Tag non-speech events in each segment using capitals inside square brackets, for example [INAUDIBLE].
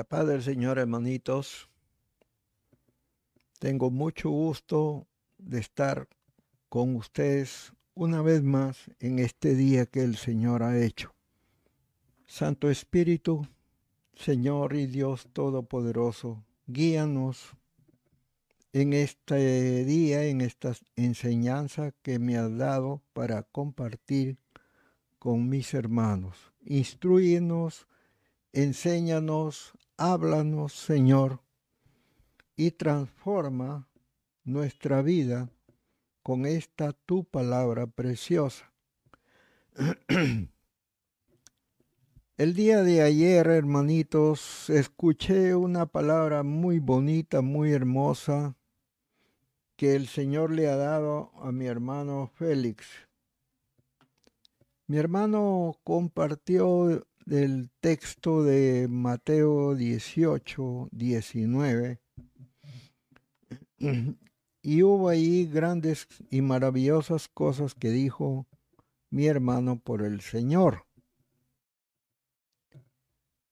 La paz del Señor, hermanitos. Tengo mucho gusto de estar con ustedes una vez más en este día que el Señor ha hecho. Santo Espíritu, Señor y Dios Todopoderoso, guíanos en este día, en esta enseñanza que me has dado para compartir con mis hermanos. Instruyenos, enséñanos, háblanos, Señor, y transforma nuestra vida con esta tu palabra preciosa. [CLEARS THROAT] El día de ayer, hermanitos, escuché una palabra muy bonita, muy hermosa, que el Señor le ha dado a mi hermano Félix. Mi hermano compartió del texto de Mateo 18, 19. Y hubo ahí grandes y maravillosas cosas que dijo mi hermano por el Señor.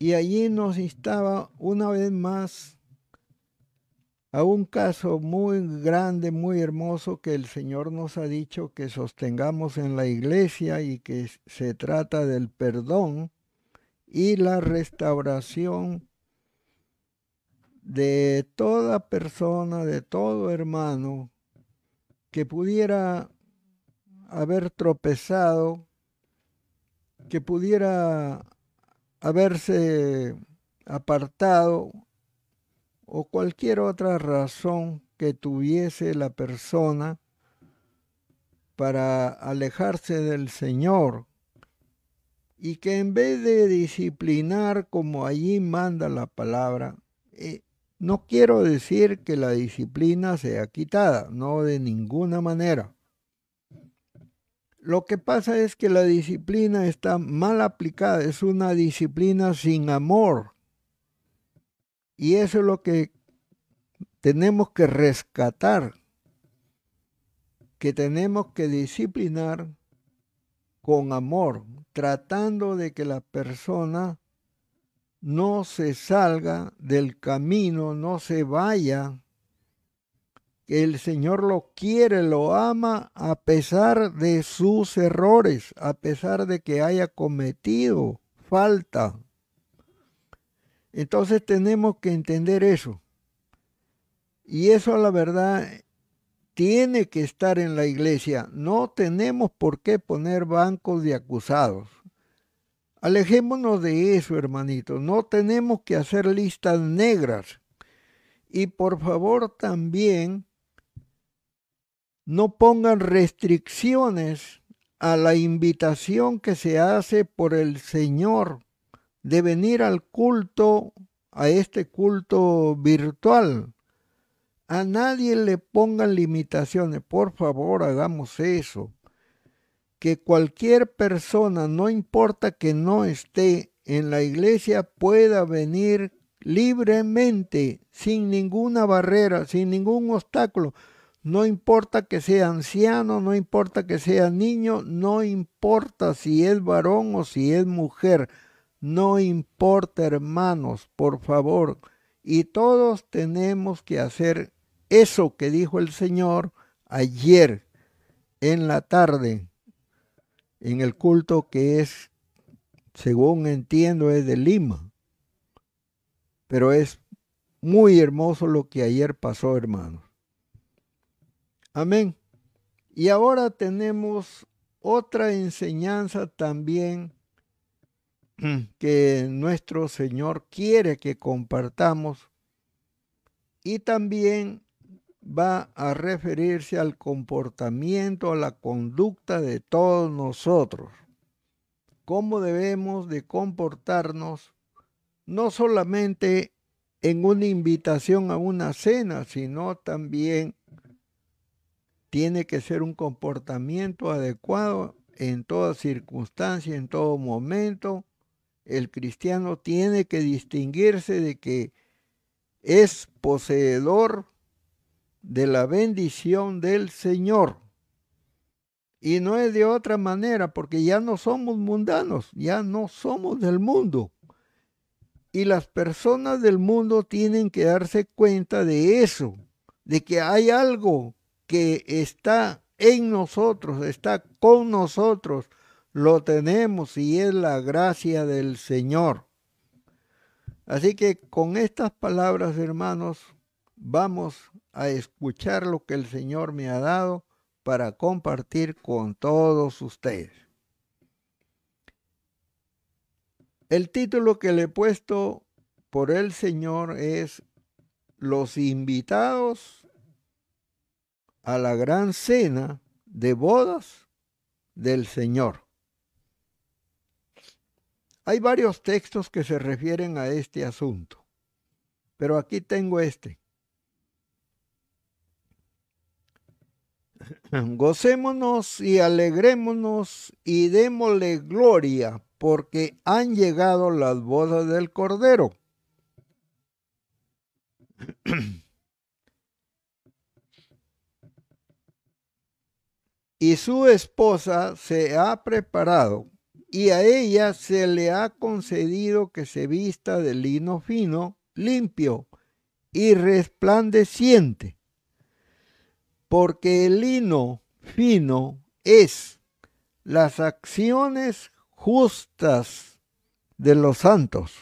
Y allí nos instaba una vez más a un caso muy grande, muy hermoso que el Señor nos ha dicho que sostengamos en la iglesia y que se trata del perdón y la restauración de toda persona, de todo hermano que pudiera haber tropezado, que pudiera haberse apartado o cualquier otra razón que tuviese la persona para alejarse del Señor y que en vez de disciplinar como allí manda la palabra, eh, no quiero decir que la disciplina sea quitada, no de ninguna manera. Lo que pasa es que la disciplina está mal aplicada, es una disciplina sin amor. Y eso es lo que tenemos que rescatar, que tenemos que disciplinar con amor, tratando de que la persona no se salga del camino, no se vaya, que el Señor lo quiere, lo ama a pesar de sus errores, a pesar de que haya cometido falta. Entonces tenemos que entender eso. Y eso la verdad tiene que estar en la iglesia. No tenemos por qué poner bancos de acusados. Alejémonos de eso, hermanito. No tenemos que hacer listas negras. Y por favor también no pongan restricciones a la invitación que se hace por el Señor de venir al culto, a este culto virtual. A nadie le pongan limitaciones. Por favor, hagamos eso. Que cualquier persona, no importa que no esté en la iglesia, pueda venir libremente, sin ninguna barrera, sin ningún obstáculo. No importa que sea anciano, no importa que sea niño, no importa si es varón o si es mujer. No importa, hermanos, por favor. Y todos tenemos que hacer eso que dijo el Señor ayer en la tarde, en el culto que es, según entiendo, es de Lima. Pero es muy hermoso lo que ayer pasó, hermanos. Amén. Y ahora tenemos otra enseñanza también [CLEARS THROAT] que nuestro Señor quiere que compartamos y también va a referirse al comportamiento, a la conducta de todos nosotros. Cómo debemos de comportarnos no solamente en una invitación a una cena, sino también tiene que ser un comportamiento adecuado en toda circunstancia, en todo momento. El cristiano tiene que distinguirse de que es poseedor de la bendición del Señor. Y no es de otra manera, porque ya no somos mundanos, ya no somos del mundo. Y las personas del mundo tienen que darse cuenta de eso, de que hay algo que está en nosotros, está con nosotros, lo tenemos y es la gracia del Señor. Así que con estas palabras, hermanos, vamos a escuchar lo que el Señor me ha dado para compartir con todos ustedes. El título que le he puesto por el Señor es Los invitados a la gran cena de bodas del Señor. Hay varios textos que se refieren a este asunto, pero aquí tengo este. [LAUGHS] Gocémonos y alegrémonos y démosle gloria porque han llegado las bodas del Cordero. [CLEARS THROAT] y su esposa se ha preparado y a ella se le ha concedido que se vista de lino fino, limpio y resplandeciente, porque el lino fino es las acciones justas de los santos.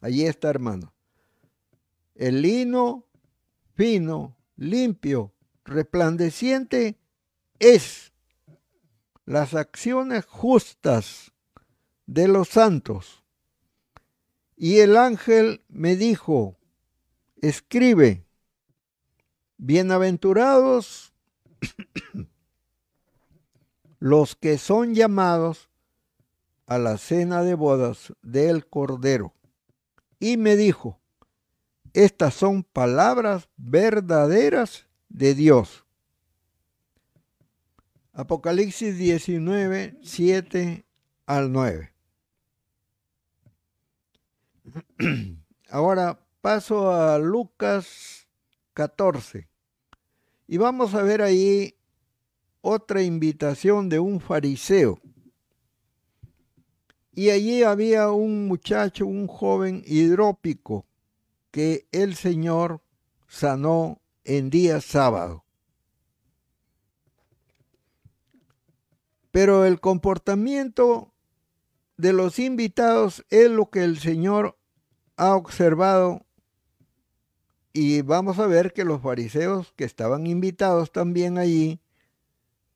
Allí está, hermano. El lino fino, limpio, resplandeciente es las acciones justas de los santos. Y el ángel me dijo, escribe, bienaventurados los que son llamados a la cena de bodas del Cordero. Y me dijo, estas son palabras verdaderas de Dios. Apocalipsis 19, 7 al 9. [CLEARS THROAT] Ahora paso a Lucas 14 y vamos a ver ahí otra invitación de un fariseo. Y allí había un muchacho, un joven hidrópico, que el Señor sanó en día sábado. Pero el comportamiento de los invitados es lo que el Señor ha observado y vamos a ver que los fariseos que estaban invitados también allí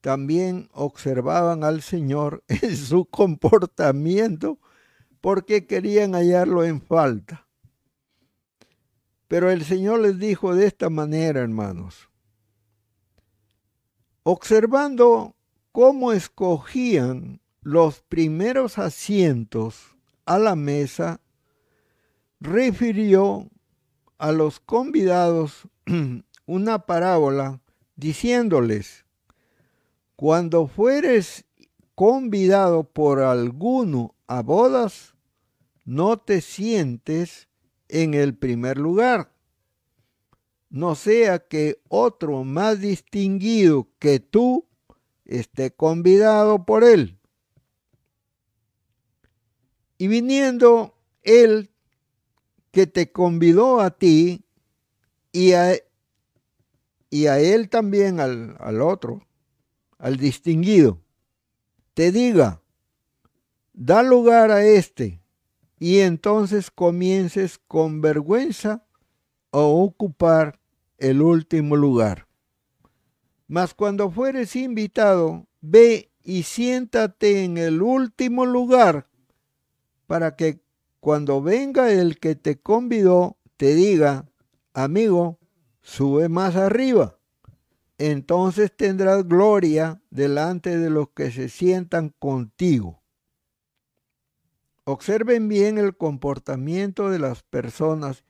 también observaban al Señor [LAUGHS] en su comportamiento porque querían hallarlo en falta. Pero el Señor les dijo de esta manera, hermanos, observando cómo escogían los primeros asientos a la mesa, refirió a los convidados [CLEARS THROAT] una parábola diciéndoles, cuando fueres convidado por alguno a bodas, no te sientes en el primer lugar, no sea que otro más distinguido que tú esté convidado por él. Y viniendo él que te convidó a ti y a, y a él también al, al otro, al distinguido, te diga, da lugar a este, y entonces comiences con vergüenza a ocupar el último lugar. Mas cuando fueres invitado, ve y siéntate en el último lugar, para que cuando venga el que te convidó, te diga, amigo, sube más arriba entonces tendrás gloria delante de los que se sientan contigo. Observen bien el comportamiento de las personas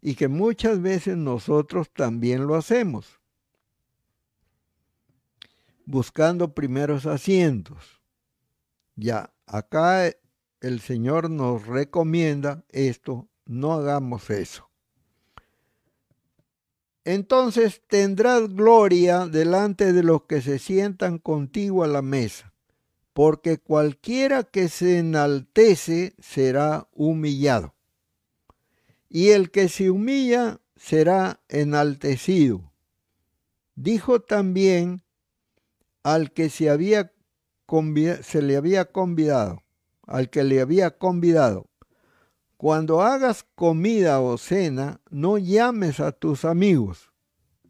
y que muchas veces nosotros también lo hacemos, buscando primeros asientos. Ya, acá el Señor nos recomienda esto, no hagamos eso entonces tendrás gloria delante de los que se sientan contigo a la mesa, porque cualquiera que se enaltece será humillado, y el que se humilla será enaltecido. Dijo también al que se, se le había convidado, al que le había convidado, cuando hagas comida o cena, no llames a tus amigos,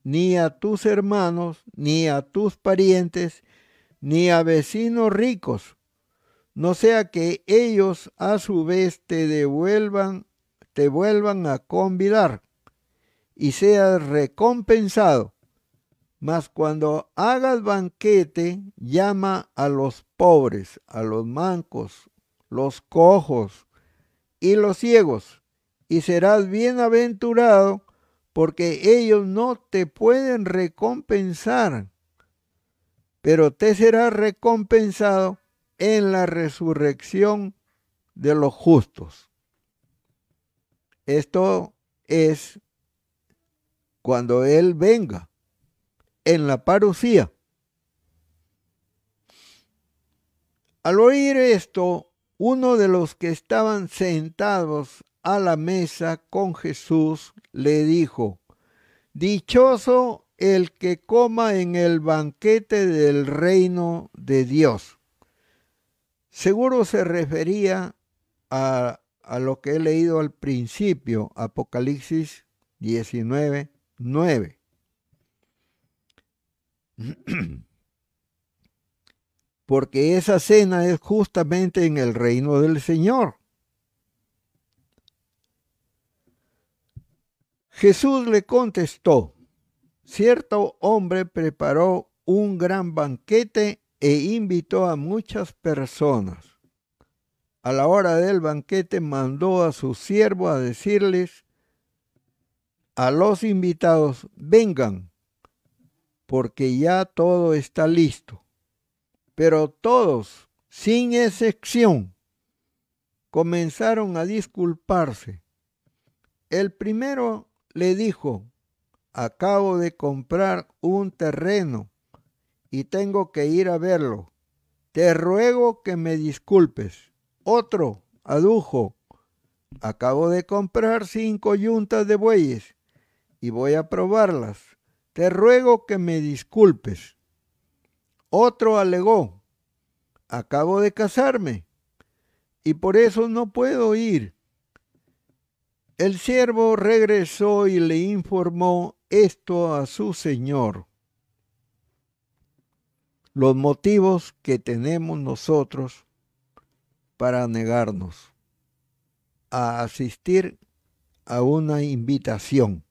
ni a tus hermanos, ni a tus parientes, ni a vecinos ricos, no sea que ellos a su vez te devuelvan, te vuelvan a convidar y seas recompensado. Mas cuando hagas banquete, llama a los pobres, a los mancos, los cojos y los ciegos, y serás bienaventurado, porque ellos no te pueden recompensar pero te será recompensado en la resurrección de los justos. Esto es cuando Él venga en la parucía. Al oír esto, uno de los que estaban sentados a la mesa con Jesús le dijo, Dichoso el que coma en el banquete del reino de Dios. Seguro se refería a, lo que he leído al principio, Apocalipsis 19, 9. [CLEARS THROAT] Porque esa cena es justamente en el reino del Señor. Jesús le contestó, cierto hombre preparó un gran banquete e invitó a muchas personas. A la hora del banquete mandó a su siervo a decirles a los invitados, vengan, porque ya todo está listo. Pero todos, sin excepción, comenzaron a disculparse. El primero le dijo, acabo de comprar un terreno y tengo que ir a verlo. Te ruego que me disculpes. Otro adujo, acabo de comprar cinco yuntas de bueyes y voy a probarlas. Te ruego que me disculpes. Otro alegó, acabo de casarme y por eso no puedo ir. El siervo regresó y le informó esto a su Señor. Los motivos que tenemos nosotros para negarnos a asistir a una invitación,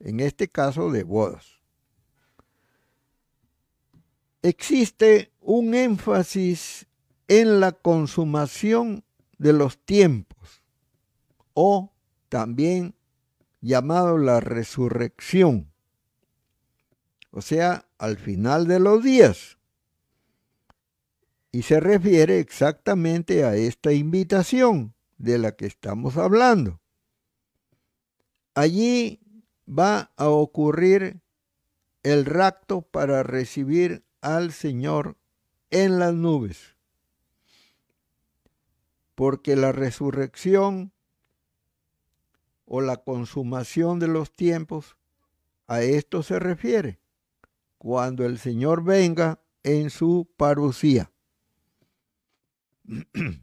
en este caso de bodas. Existe un énfasis en la consumación de los tiempos o también llamado la resurrección, o sea, al final de los días. Y se refiere exactamente a esta invitación de la que estamos hablando. Allí va a ocurrir el rapto para recibir al Señor en las nubes. Porque la resurrección o la consumación de los tiempos, a esto se refiere, cuando el Señor venga en su parucía. [CLEARS THROAT]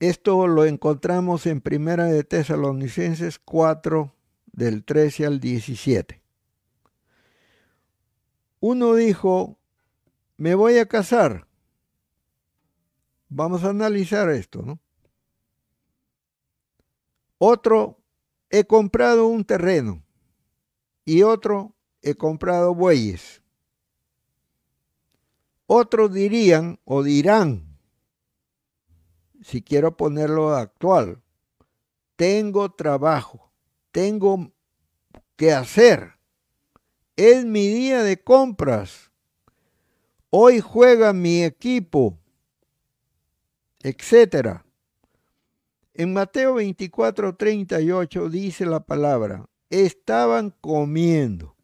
Esto lo encontramos en Primera de Tesalonicenses 4, del 13 al 17. Uno dijo, me voy a casar. Vamos a analizar esto, ¿no? Otro, he comprado un terreno. Y otro, he comprado bueyes. Otros dirían o dirán, si quiero ponerlo actual, tengo trabajo, tengo que hacer. Es mi día de compras. Hoy juega mi equipo, etcétera. En Mateo 24, 38 dice la palabra, estaban comiendo,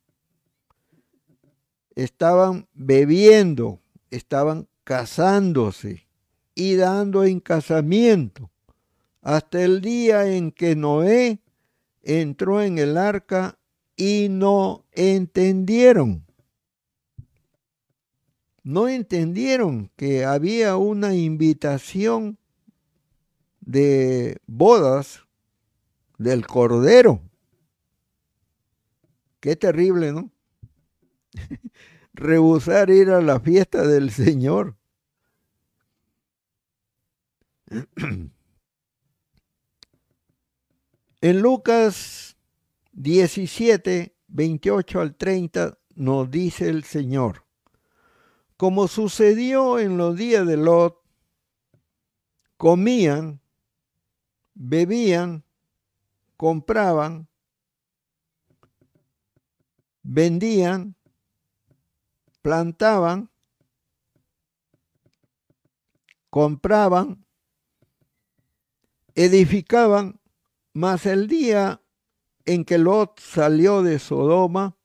estaban bebiendo estaban casándose y dando en casamiento hasta el día en que Noé entró en el arca y no entendieron. No entendieron que había una invitación de bodas del Cordero. Qué terrible, ¿no? [LAUGHS] Rehusar ir a la fiesta del Señor. [CLEARS THROAT] En Lucas 17, 28 al 30 nos dice el Señor, como sucedió en los días de Lot, comían, bebían, compraban, vendían, plantaban, compraban, edificaban mas el día en que Lot salió de Sodoma,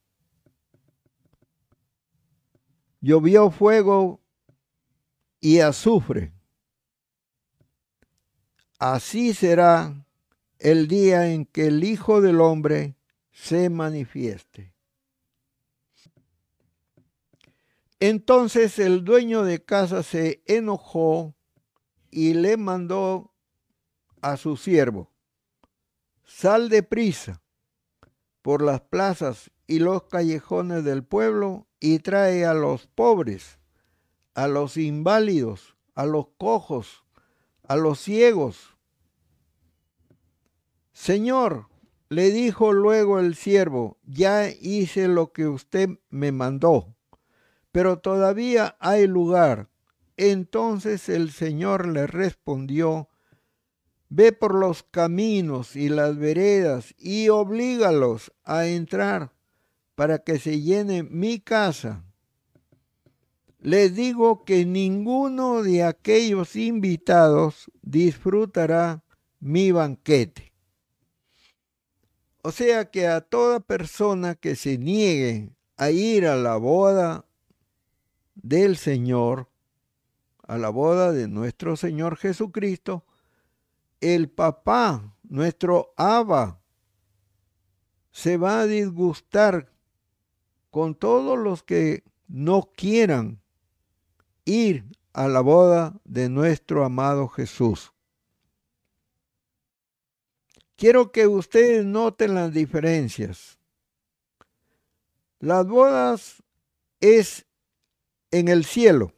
llovió fuego y azufre. Así será el día en que el Hijo del Hombre se manifieste. Entonces el dueño de casa se enojó y le mandó a su siervo, Sal de prisa por las plazas y los callejones del pueblo y trae a los pobres, a los inválidos, a los cojos, a los ciegos. Señor, le dijo luego el siervo, ya hice lo que usted me mandó, pero todavía hay lugar. Entonces el Señor le respondió, Ve por los caminos y las veredas y oblígalos a entrar para que se llene mi casa. Les digo que ninguno de aquellos invitados disfrutará mi banquete. O sea que a toda persona que se niegue a ir a la boda del Señor, a la boda de nuestro Señor Jesucristo, el papá, nuestro Abba, se va a disgustar con todos los que no quieran ir a la boda de nuestro amado Jesús. Quiero que ustedes noten las diferencias. Las bodas es en el cielo,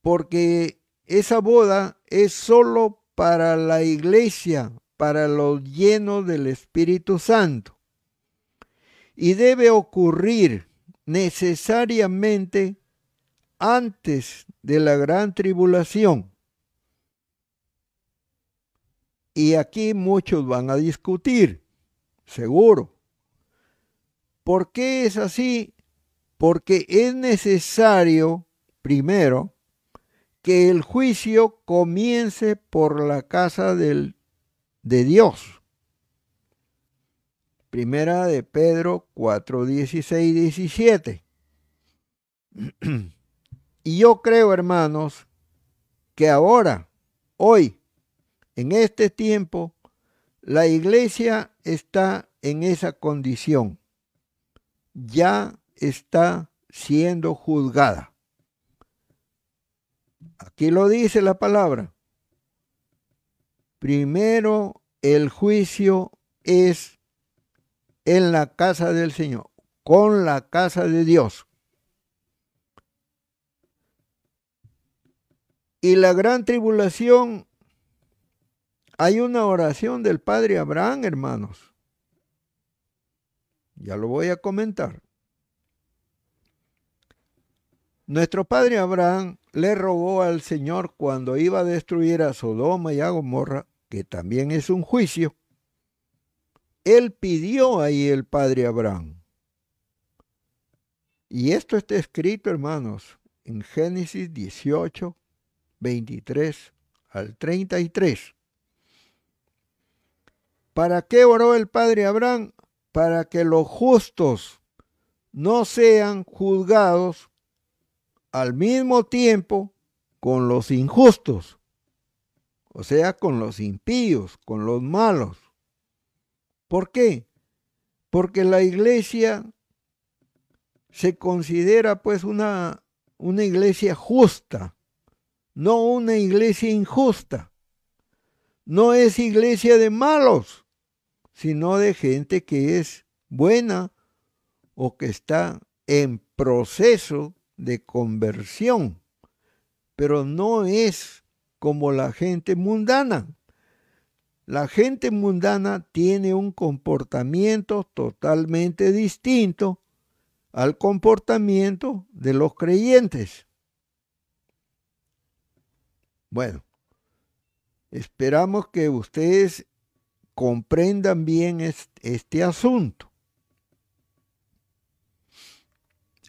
porque esa boda es solo para la iglesia, para los llenos del Espíritu Santo. Y debe ocurrir necesariamente antes de la gran tribulación. Y aquí muchos van a discutir, seguro. ¿Por qué es así? Porque es necesario, primero, que el juicio comience por la casa de Dios. Primera de Pedro 4, 16, 17. y yo creo, hermanos, que ahora, hoy, en este tiempo, la iglesia está en esa condición. Ya está siendo juzgada. Aquí lo dice la palabra. Primero el juicio es en la casa del Señor, con la casa de Dios. Y la gran tribulación, hay una oración del Padre Abraham, hermanos. Ya lo voy a comentar. Nuestro padre Abraham le rogó al Señor cuando iba a destruir a Sodoma y a Gomorra, que también es un juicio. Él pidió ahí el padre Abraham. Y esto está escrito, hermanos, en Génesis 18, 23 al 33. ¿Para qué oró el padre Abraham? Para que los justos no sean juzgados al mismo tiempo con los injustos, o sea, con los impíos, con los malos. ¿Por qué? Porque la iglesia se considera pues una, una iglesia justa, no una iglesia injusta. No es iglesia de malos, sino de gente que es buena o que está en proceso de conversión, pero no es como la gente mundana. La gente mundana tiene un comportamiento totalmente distinto al comportamiento de los creyentes. Bueno, esperamos que ustedes comprendan bien este asunto.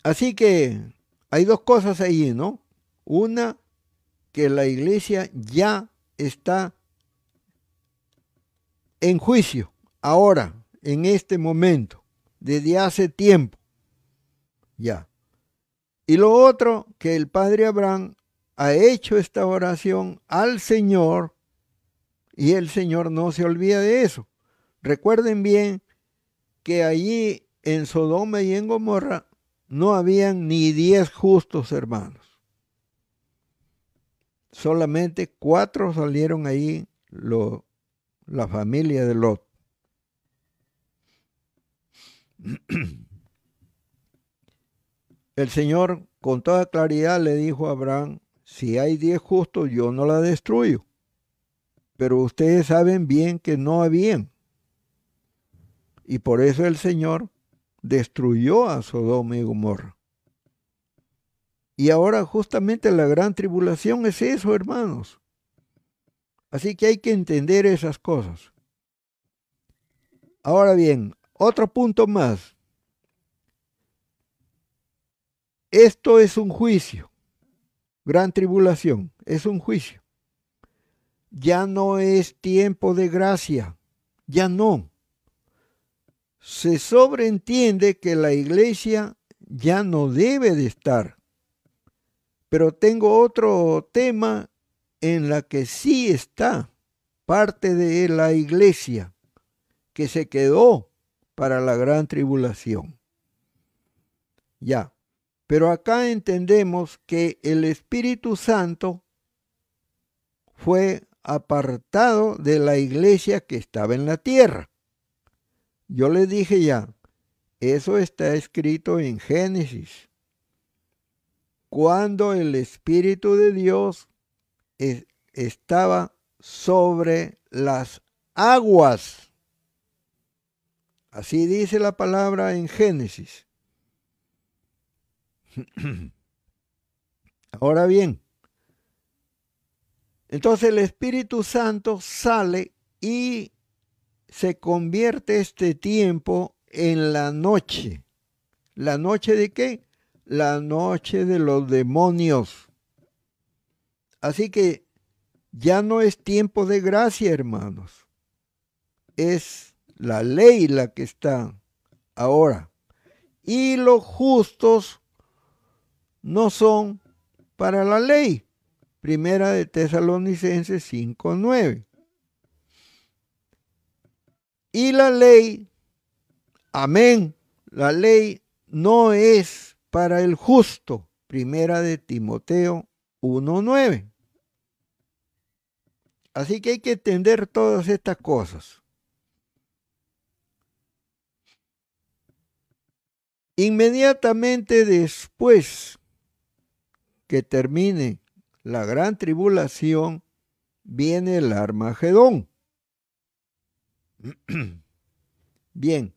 Así que hay dos cosas ahí, ¿no? Una, que la iglesia ya está en juicio, ahora, en este momento, desde hace tiempo. Ya. Y lo otro, que el padre Abraham ha hecho esta oración al Señor y el Señor no se olvida de eso. Recuerden bien que allí en Sodoma y en Gomorra no habían ni diez justos hermanos. Solamente cuatro salieron ahí la familia de Lot. [CLEARS THROAT] El Señor con toda claridad le dijo a Abraham, si hay diez justos, yo no la destruyo. Pero ustedes saben bien que no habían. Y por eso el Señor destruyó a Sodoma y Gomorra. Y ahora justamente la gran tribulación es eso, hermanos. Así que hay que entender esas cosas. Ahora bien, otro punto más. Esto es un juicio. Gran tribulación es un juicio. Ya no es tiempo de gracia. Ya no se sobreentiende que la iglesia ya no debe de estar. Pero tengo otro tema en la que sí está parte de la iglesia que se quedó para la gran tribulación. Ya, pero acá entendemos que el Espíritu Santo fue apartado de la iglesia que estaba en la tierra. Yo les dije ya, eso está escrito en Génesis. Cuando el Espíritu de Dios estaba sobre las aguas. Así dice la palabra en Génesis. [CLEARS THROAT] Ahora bien, entonces el Espíritu Santo sale y se convierte este tiempo en la noche. ¿La noche de qué? La noche de los demonios. Así que ya no es tiempo de gracia, hermanos. Es la ley la que está ahora. Y los justos no son para la ley. Primera de Tesalonicenses 5.9. Y la ley, amén, la ley no es para el justo. Primera de Timoteo 1.9. Así que hay que entender todas estas cosas. Inmediatamente después que termine la gran tribulación, viene el Armagedón. [CLEARS THROAT] Bien,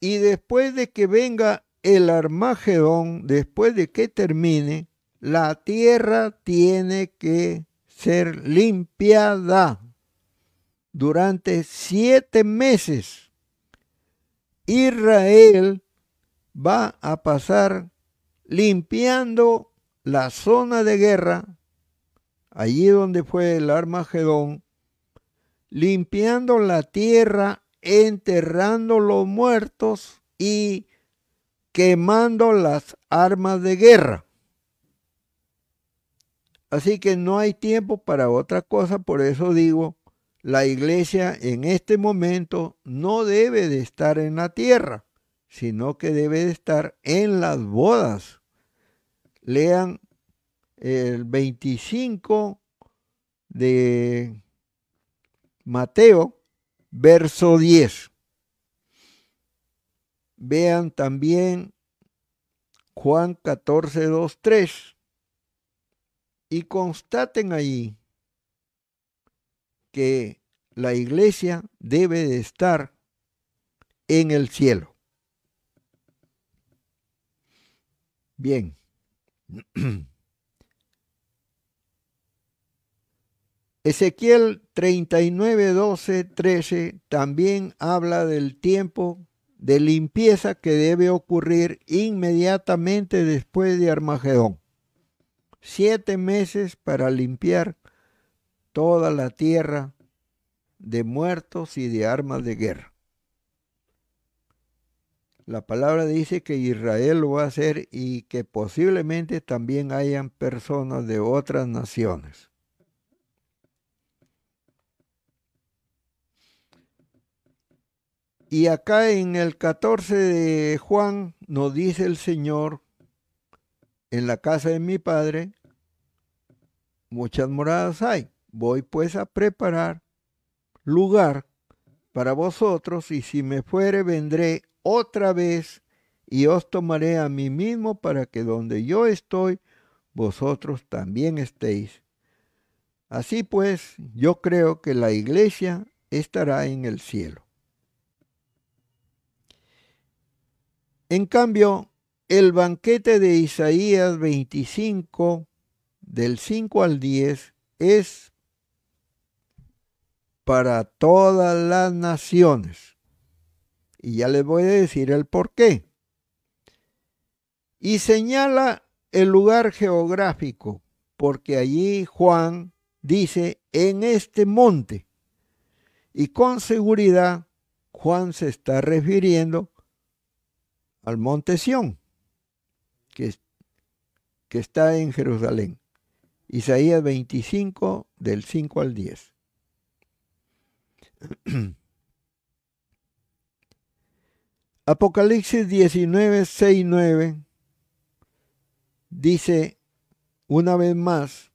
y después de que venga el Armagedón, después de que termine, la tierra tiene que ser limpiada durante siete meses. Israel va a pasar limpiando la zona de guerra, allí donde fue el Armagedón, limpiando la tierra, enterrando los muertos y quemando las armas de guerra. Así que no hay tiempo para otra cosa, por eso digo, la iglesia en este momento no debe de estar en la tierra, sino que debe de estar en las bodas. Lean el 25 de Mateo, verso 10. Vean también Juan 14, 2, 3 y constaten allí que la iglesia debe de estar en el cielo. Bien. [CLEARS THROAT] Ezequiel 39, 12, 13 también habla del tiempo de limpieza que debe ocurrir inmediatamente después de Armagedón. Siete meses para limpiar toda la tierra de muertos y de armas de guerra. La palabra dice que Israel lo va a hacer y que posiblemente también hayan personas de otras naciones. Y acá en el 14 de Juan nos dice el Señor, en la casa de mi Padre muchas moradas hay. Voy pues a preparar lugar para vosotros y si me fuere vendré otra vez y os tomaré a mí mismo para que donde yo estoy, vosotros también estéis. Así pues, yo creo que la iglesia estará en el cielo. En cambio, el banquete de Isaías 25, del 5 al 10, es para todas las naciones. Y ya les voy a decir el por qué. Y señala el lugar geográfico, porque allí Juan dice en este monte. Y con seguridad Juan se está refiriendo al monte Sión, que, que está en Jerusalén. Isaías 25, del 5 al 10. [CLEARS THROAT] Apocalipsis 19, 6, 9 dice una vez más,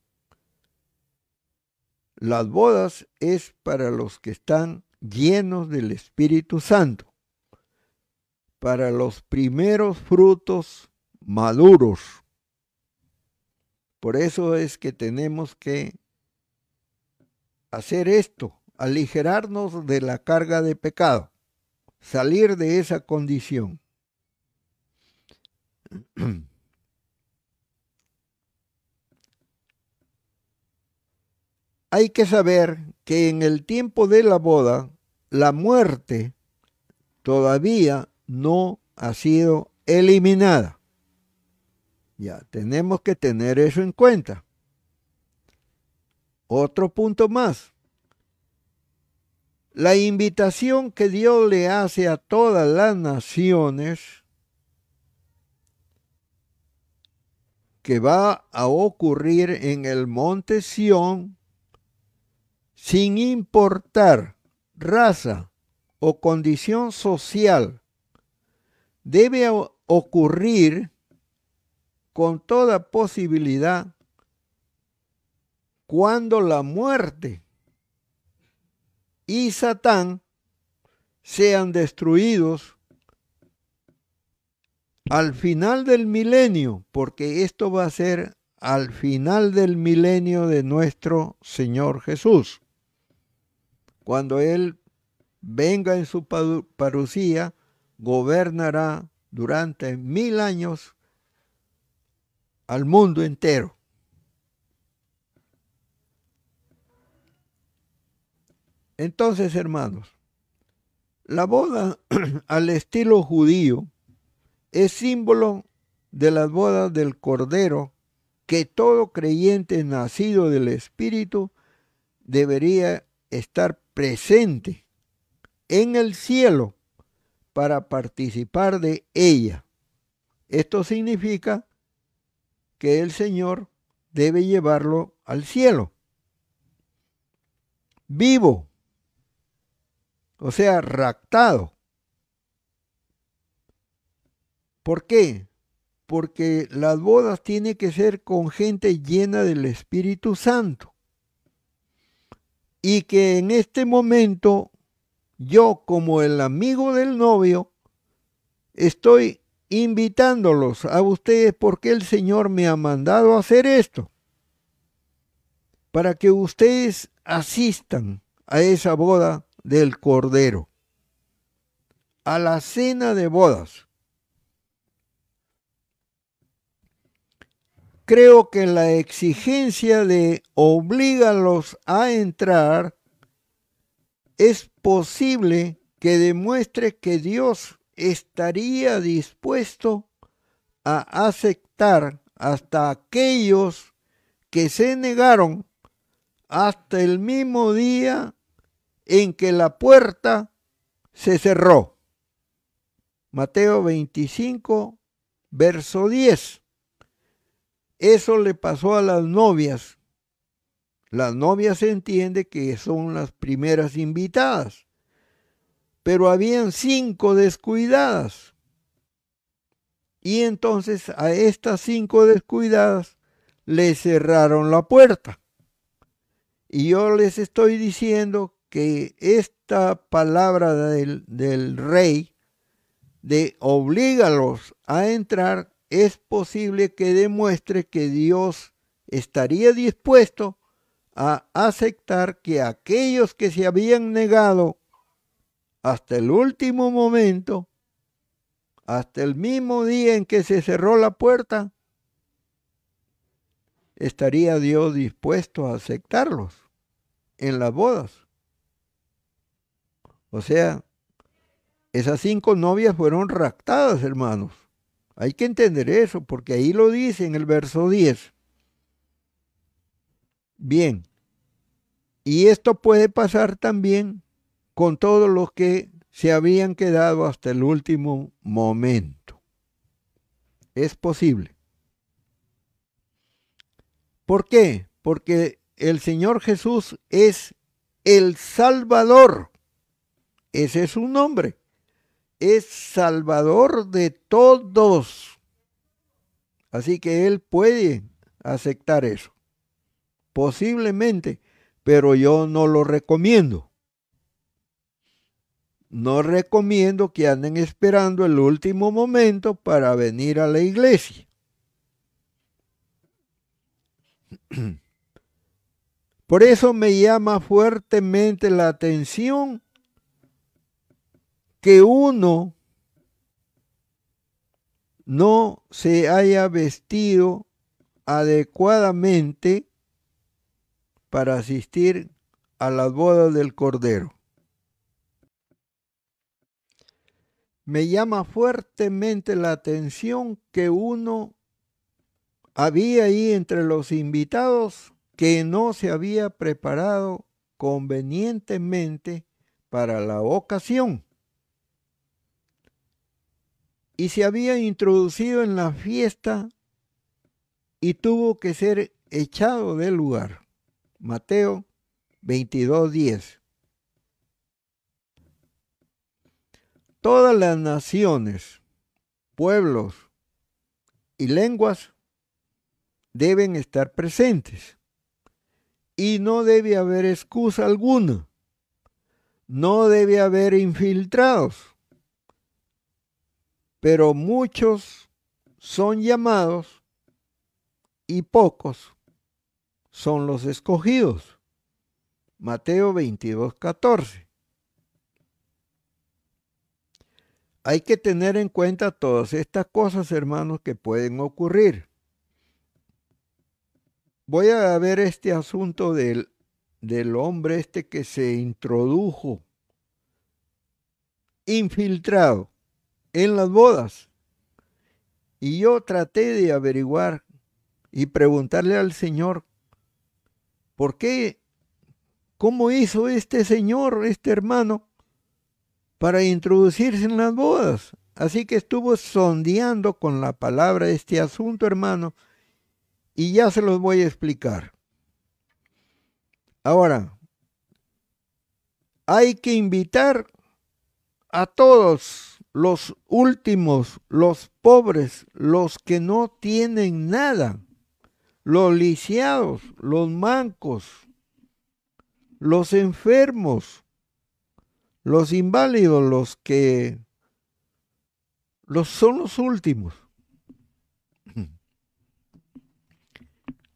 las bodas es para los que están llenos del Espíritu Santo para los primeros frutos maduros. Por eso es que tenemos que hacer esto, aligerarnos de la carga de pecado, salir de esa condición. [CLEARS THROAT] Hay que saber que en el tiempo de la boda, la muerte todavía no ha sido eliminada. Ya, tenemos que tener eso en cuenta. Otro punto más. La invitación que Dios le hace a todas las naciones que va a ocurrir en el monte Sión sin importar raza o condición social debe ocurrir con toda posibilidad cuando la muerte y Satán sean destruidos al final del milenio, porque esto va a ser al final del milenio de nuestro Señor Jesús. Cuando Él venga en su parucía gobernará durante mil años al mundo entero. Entonces, hermanos, la boda [CLEARS THROAT] al estilo judío es símbolo de las bodas del Cordero que todo creyente nacido del Espíritu debería estar presente en el cielo para participar de ella. Esto significa que el Señor debe llevarlo al cielo. Vivo, o sea, raptado. ¿Por qué? Porque las bodas tienen que ser con gente llena del Espíritu Santo. Y que en este momento yo como el amigo del novio estoy invitándolos a ustedes porque el Señor me ha mandado a hacer esto. Para que ustedes asistan a esa boda del Cordero, a la cena de bodas. Creo que la exigencia de obligarlos a entrar es posible que demuestre que Dios estaría dispuesto a aceptar hasta aquellos que se negaron hasta el mismo día en que la puerta se cerró. Mateo 25, verso 10. Eso le pasó a las novias. Las novias se entiende que son las primeras invitadas pero habían cinco descuidadas. Y entonces a estas cinco descuidadas le cerraron la puerta. Y yo les estoy diciendo que esta palabra del, rey de oblígalos a entrar es posible que demuestre que Dios estaría dispuesto a aceptar que aquellos que se habían negado hasta el último momento, hasta el mismo día en que se cerró la puerta, estaría Dios dispuesto a aceptarlos en las bodas. O sea, esas cinco novias fueron raptadas, hermanos. Hay que entender eso, porque ahí lo dice en el verso 10. Bien, y esto puede pasar también con todos los que se habían quedado hasta el último momento. Es posible. ¿Por qué? Porque el Señor Jesús es el Salvador. Ese es su nombre. Es Salvador de todos. Así que Él puede aceptar eso. Posiblemente, pero yo no lo recomiendo no recomiendo que anden esperando el último momento para venir a la iglesia. [CLEARS THROAT] Por eso me llama fuertemente la atención que uno no se haya vestido adecuadamente para asistir a las bodas del Cordero. me llama fuertemente la atención que uno había ahí entre los invitados que no se había preparado convenientemente para la ocasión y se había introducido en la fiesta y tuvo que ser echado del lugar. Mateo 22:10. todas las naciones, pueblos y lenguas deben estar presentes. Y no debe haber excusa alguna. No debe haber infiltrados. Pero muchos son llamados y pocos son los escogidos. Mateo 22, 14. hay que tener en cuenta todas estas cosas, hermanos, que pueden ocurrir. Voy a ver este asunto del, del hombre este que se introdujo infiltrado en las bodas. Y yo traté de averiguar y preguntarle al Señor, ¿por qué? ¿Cómo hizo este señor, este hermano, para introducirse en las bodas. Así que estuvo sondeando con la palabra este asunto, hermano, Y ya se los voy a explicar. Ahora, hay que invitar a todos los últimos, los pobres, los que no tienen nada, los lisiados, los mancos, los enfermos, los inválidos, los que los son los últimos. [CLEARS THROAT]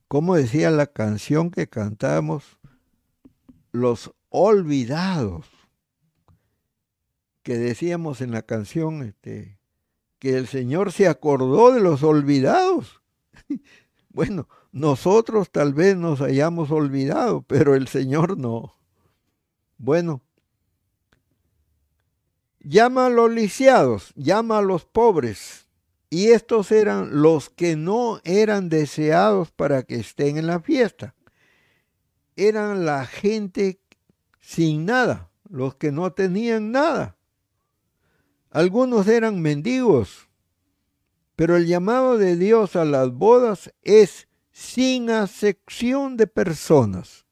Como decía la canción que cantamos, los olvidados, que decíamos en la canción, este, que el Señor se acordó de los olvidados. [LAUGHS] bueno, nosotros tal vez nos hayamos olvidado, pero el Señor no. Bueno, llama a los lisiados, llama a los pobres, y estos eran los que no eran deseados para que estén en la fiesta. Eran la gente sin nada, los que no tenían nada. Algunos eran mendigos, pero el llamado de Dios a las bodas es sin acepción de personas.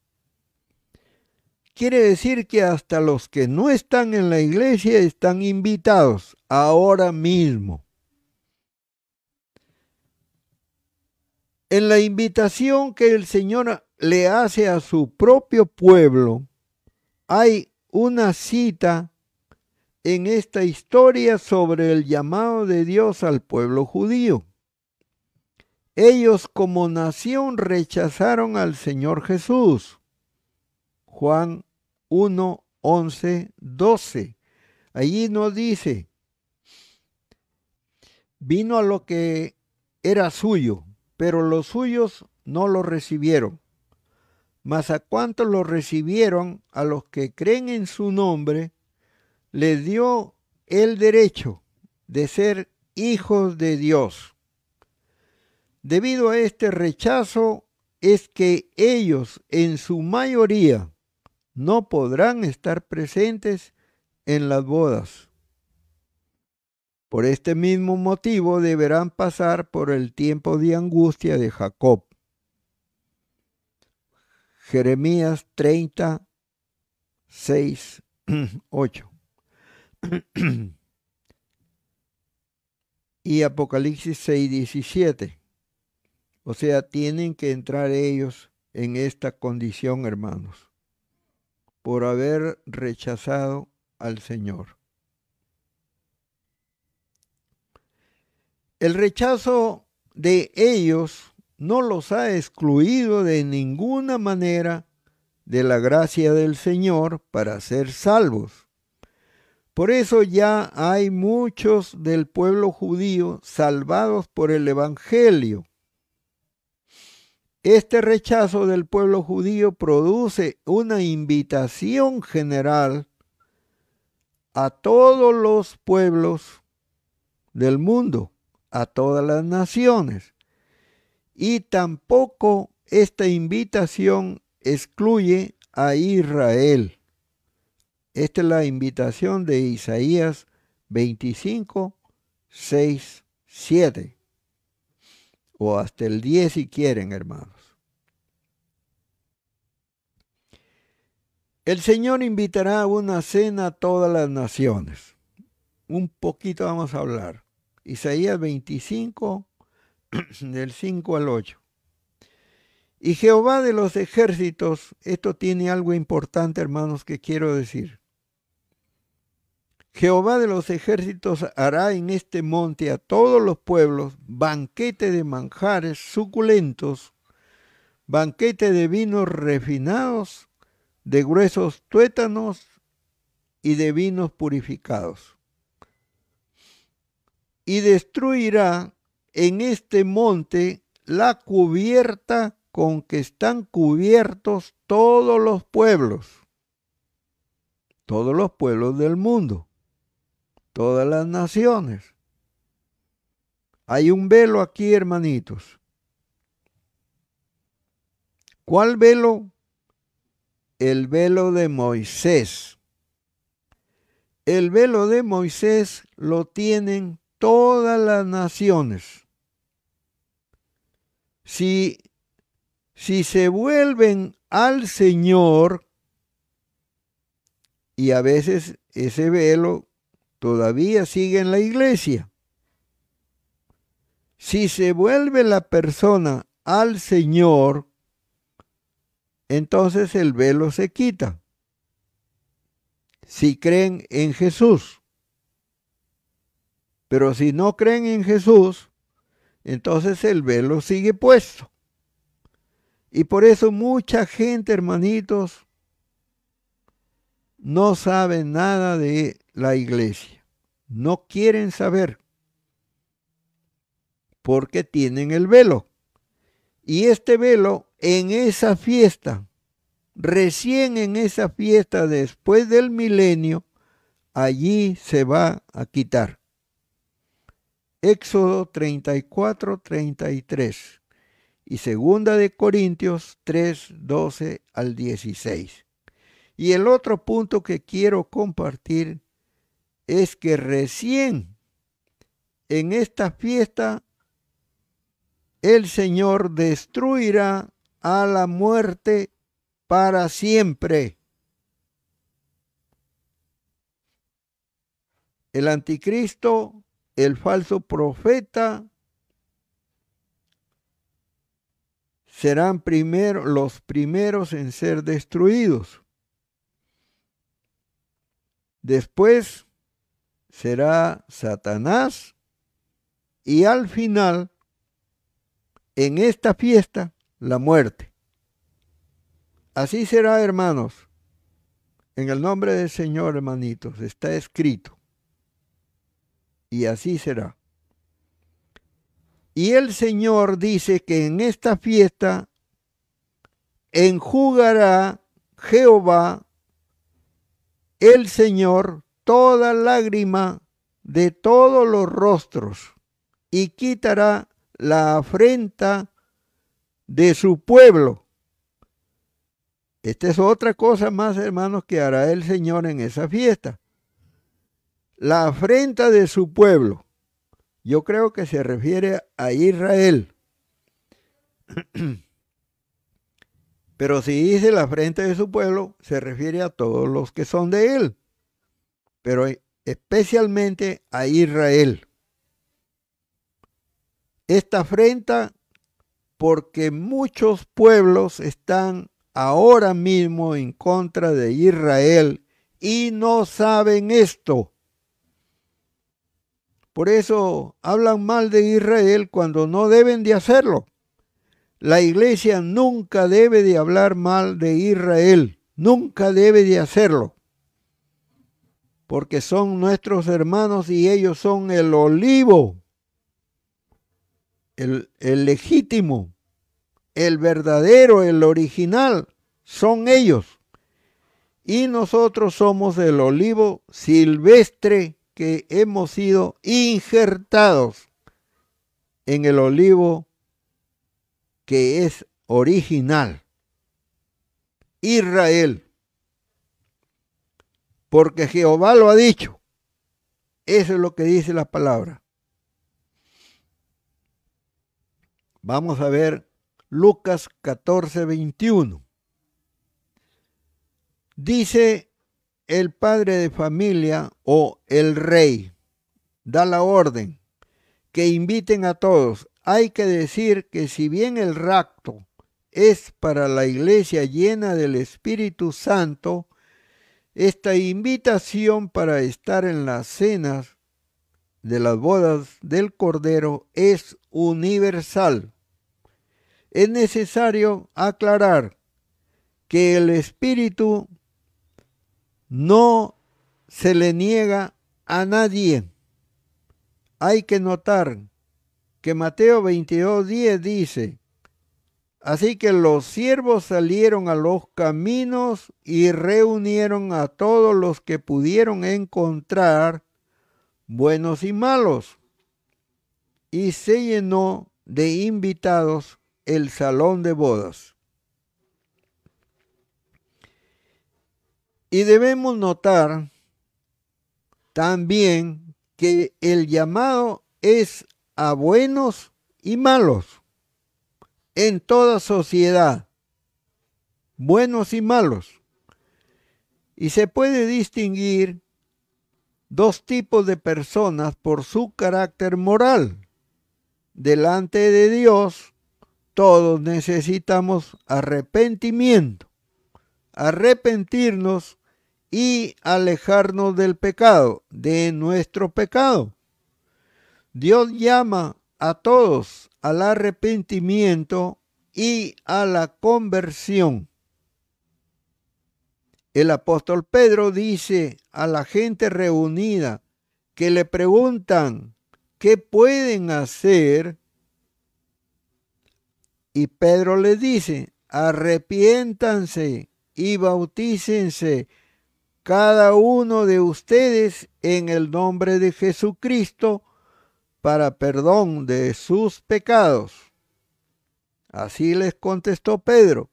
Quiere decir que hasta los que no están en la iglesia están invitados ahora mismo. En la invitación que el Señor le hace a su propio pueblo, hay una cita en esta historia sobre el llamado de Dios al pueblo judío. Ellos como nación rechazaron al Señor Jesús. Juan 1, 11, 12. Allí nos dice, vino a lo que era suyo, pero los suyos no lo recibieron. Mas a cuantos lo recibieron, a los que creen en su nombre, les dio el derecho de ser hijos de Dios. Debido a este rechazo es que ellos en su mayoría no podrán estar presentes en las bodas. Por este mismo motivo deberán pasar por el tiempo de angustia de Jacob. Jeremías 30, 6, 8. Y Apocalipsis 6, 17. O sea, tienen que entrar ellos en esta condición, hermanos por haber rechazado al Señor. El rechazo de ellos no los ha excluido de ninguna manera de la gracia del Señor para ser salvos. Por eso ya hay muchos del pueblo judío salvados por el Evangelio este rechazo del pueblo judío produce una invitación general a todos los pueblos del mundo, a todas las naciones. Y tampoco esta invitación excluye a Israel. Esta es la invitación de Isaías 25, 6, 7. O hasta el 10 si quieren, hermanos. El Señor invitará a una cena a todas las naciones. Un poquito vamos a hablar. Isaías 25, [CLEARS THROAT] del 5 al 8. Y Jehová de los ejércitos, esto tiene algo importante, hermanos, que quiero decir. Jehová de los ejércitos hará en este monte a todos los pueblos banquete de manjares suculentos, banquete de vinos refinados de gruesos tuétanos y de vinos purificados. Y destruirá en este monte la cubierta con que están cubiertos todos los pueblos, todos los pueblos del mundo, todas las naciones. Hay un velo aquí, hermanitos. ¿Cuál velo? el velo de Moisés. El velo de Moisés lo tienen todas las naciones. si, si se vuelven al Señor, y a veces ese velo todavía sigue en la iglesia. Si se vuelve la persona al Señor, entonces el velo se quita. Si creen en Jesús. Pero si no creen en Jesús, entonces el velo sigue puesto. Y por eso mucha gente, hermanitos, no sabe nada de la iglesia. No quieren saber porque tienen el velo. Y este velo en esa fiesta, recién en esa fiesta después del milenio, allí se va a quitar. Éxodo 34, 33 y segunda de Corintios 3, 12 al 16. Y el otro punto que quiero compartir es que recién en esta fiesta el Señor destruirá a la muerte para siempre. El anticristo, el falso profeta, serán primero, los primeros en ser destruidos. Después será Satanás y al final, en esta fiesta, la muerte. Así será, hermanos. En el nombre del Señor, hermanitos, está escrito. Y así será. Y el Señor dice que en esta fiesta enjugará Jehová, el Señor, toda lágrima de todos los rostros y quitará la afrenta de su pueblo. Esta es otra cosa más, hermanos, que hará el Señor en esa fiesta. La afrenta de su pueblo. Yo creo que se refiere a Israel. [CLEARS THROAT] Pero si dice la frente de su pueblo, se refiere a todos los que son de él. Pero especialmente a Israel. Esta afrenta porque muchos pueblos están ahora mismo en contra de Israel y no saben esto. Por eso hablan mal de Israel cuando no deben de hacerlo. La iglesia nunca debe de hablar mal de Israel, nunca debe de hacerlo. Porque son nuestros hermanos y ellos son el olivo, el, el legítimo, el verdadero, el original, son ellos. Y nosotros somos el olivo silvestre que hemos sido injertados en el olivo que es original. Israel. Porque Jehová lo ha dicho. Eso es lo que dice la palabra. Vamos a ver Lucas 14, 21. Dice el padre de familia o el rey da la orden que inviten a todos. Hay que decir que si bien el rapto es para la iglesia llena del Espíritu Santo, esta invitación para estar en las cenas de las bodas del Cordero es universal. Es necesario aclarar que el Espíritu no se le niega a nadie. Hay que notar que Mateo 22.10 dice, Así que los siervos salieron a los caminos y reunieron a todos los que pudieron encontrar, buenos y malos, y se llenó de invitados el salón de bodas. Y debemos notar también que el llamado es a buenos y malos. En toda sociedad, buenos y malos. Y se puede distinguir dos tipos de personas por su carácter moral. Delante de Dios, todos necesitamos arrepentimiento, arrepentirnos y alejarnos del pecado, de nuestro pecado. Dios llama a todos al arrepentimiento y a la conversión. El apóstol Pedro dice a la gente reunida que le preguntan qué pueden hacer y Pedro le dice, arrepiéntanse y bautícense cada uno de ustedes en el nombre de Jesucristo para perdón de sus pecados. Así les contestó Pedro,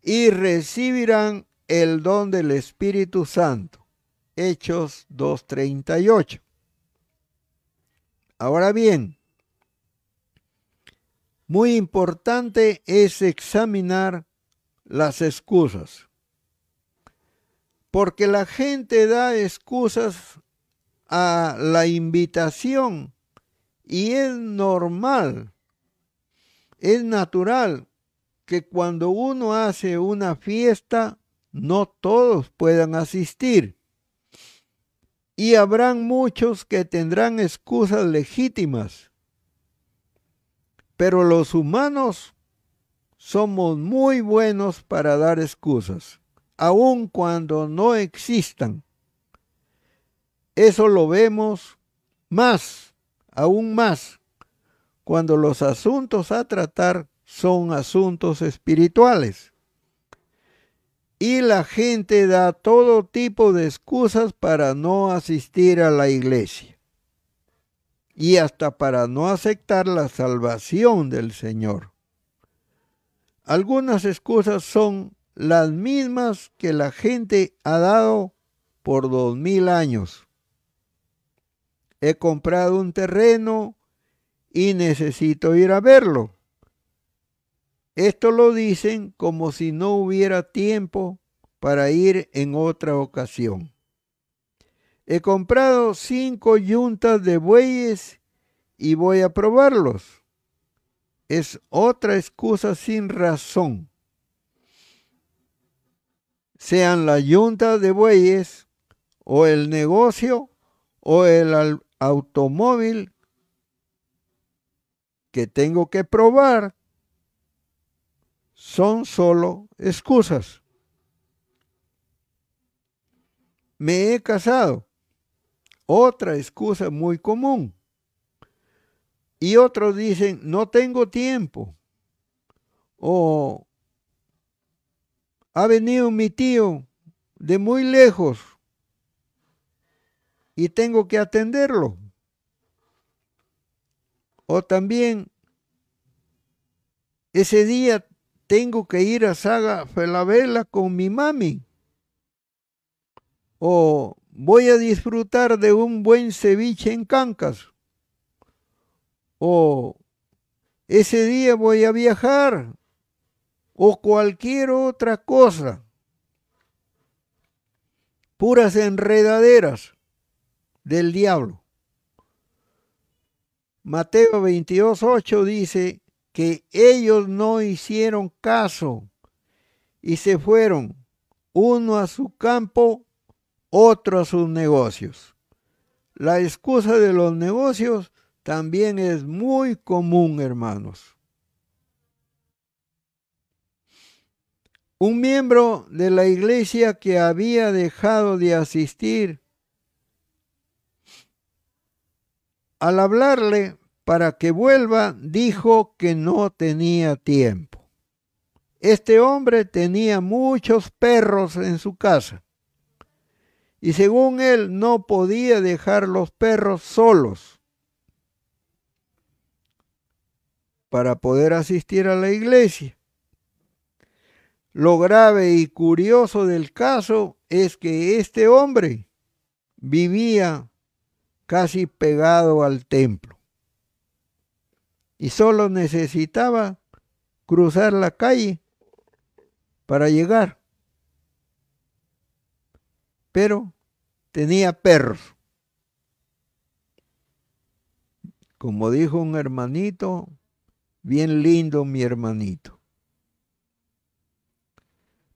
y recibirán el don del Espíritu Santo. Hechos 2.38. Ahora bien, muy importante es examinar las excusas, porque la gente da excusas a la invitación y es normal, es natural que cuando uno hace una fiesta, no todos puedan asistir. Y habrán muchos que tendrán excusas legítimas. Pero los humanos somos muy buenos para dar excusas, aun cuando no existan. Eso lo vemos más aún más cuando los asuntos a tratar son asuntos espirituales. Y la gente da todo tipo de excusas para no asistir a la iglesia y hasta para no aceptar la salvación del Señor. Algunas excusas son las mismas que la gente ha dado por dos mil años he comprado un terreno y necesito ir a verlo. Esto lo dicen como si no hubiera tiempo para ir en otra ocasión. He comprado cinco yuntas de bueyes y voy a probarlos. Es otra excusa sin razón. Sean las yuntas de bueyes o el negocio o el automóvil que tengo que probar son solo excusas. Me he casado. Otra excusa muy común. Y otros dicen, no tengo tiempo. O ha venido mi tío de muy lejos y tengo que atenderlo. O también ese día tengo que ir a Saga Felabella con mi mami. O voy a disfrutar de un buen ceviche en Cancas. O ese día voy a viajar. O cualquier otra cosa. Puras enredaderas del diablo. Mateo 22.8 dice que ellos no hicieron caso y se fueron, uno a su campo, otro a sus negocios. La excusa de los negocios también es muy común, hermanos. Un miembro de la iglesia que había dejado de asistir al hablarle para que vuelva, dijo que no tenía tiempo. Este hombre tenía muchos perros en su casa y según él no podía dejar los perros solos para poder asistir a la iglesia. Lo grave y curioso del caso es que este hombre vivía casi pegado al templo. Y solo necesitaba cruzar la calle para llegar. Pero tenía perros. Como dijo un hermanito, bien lindo mi hermanito.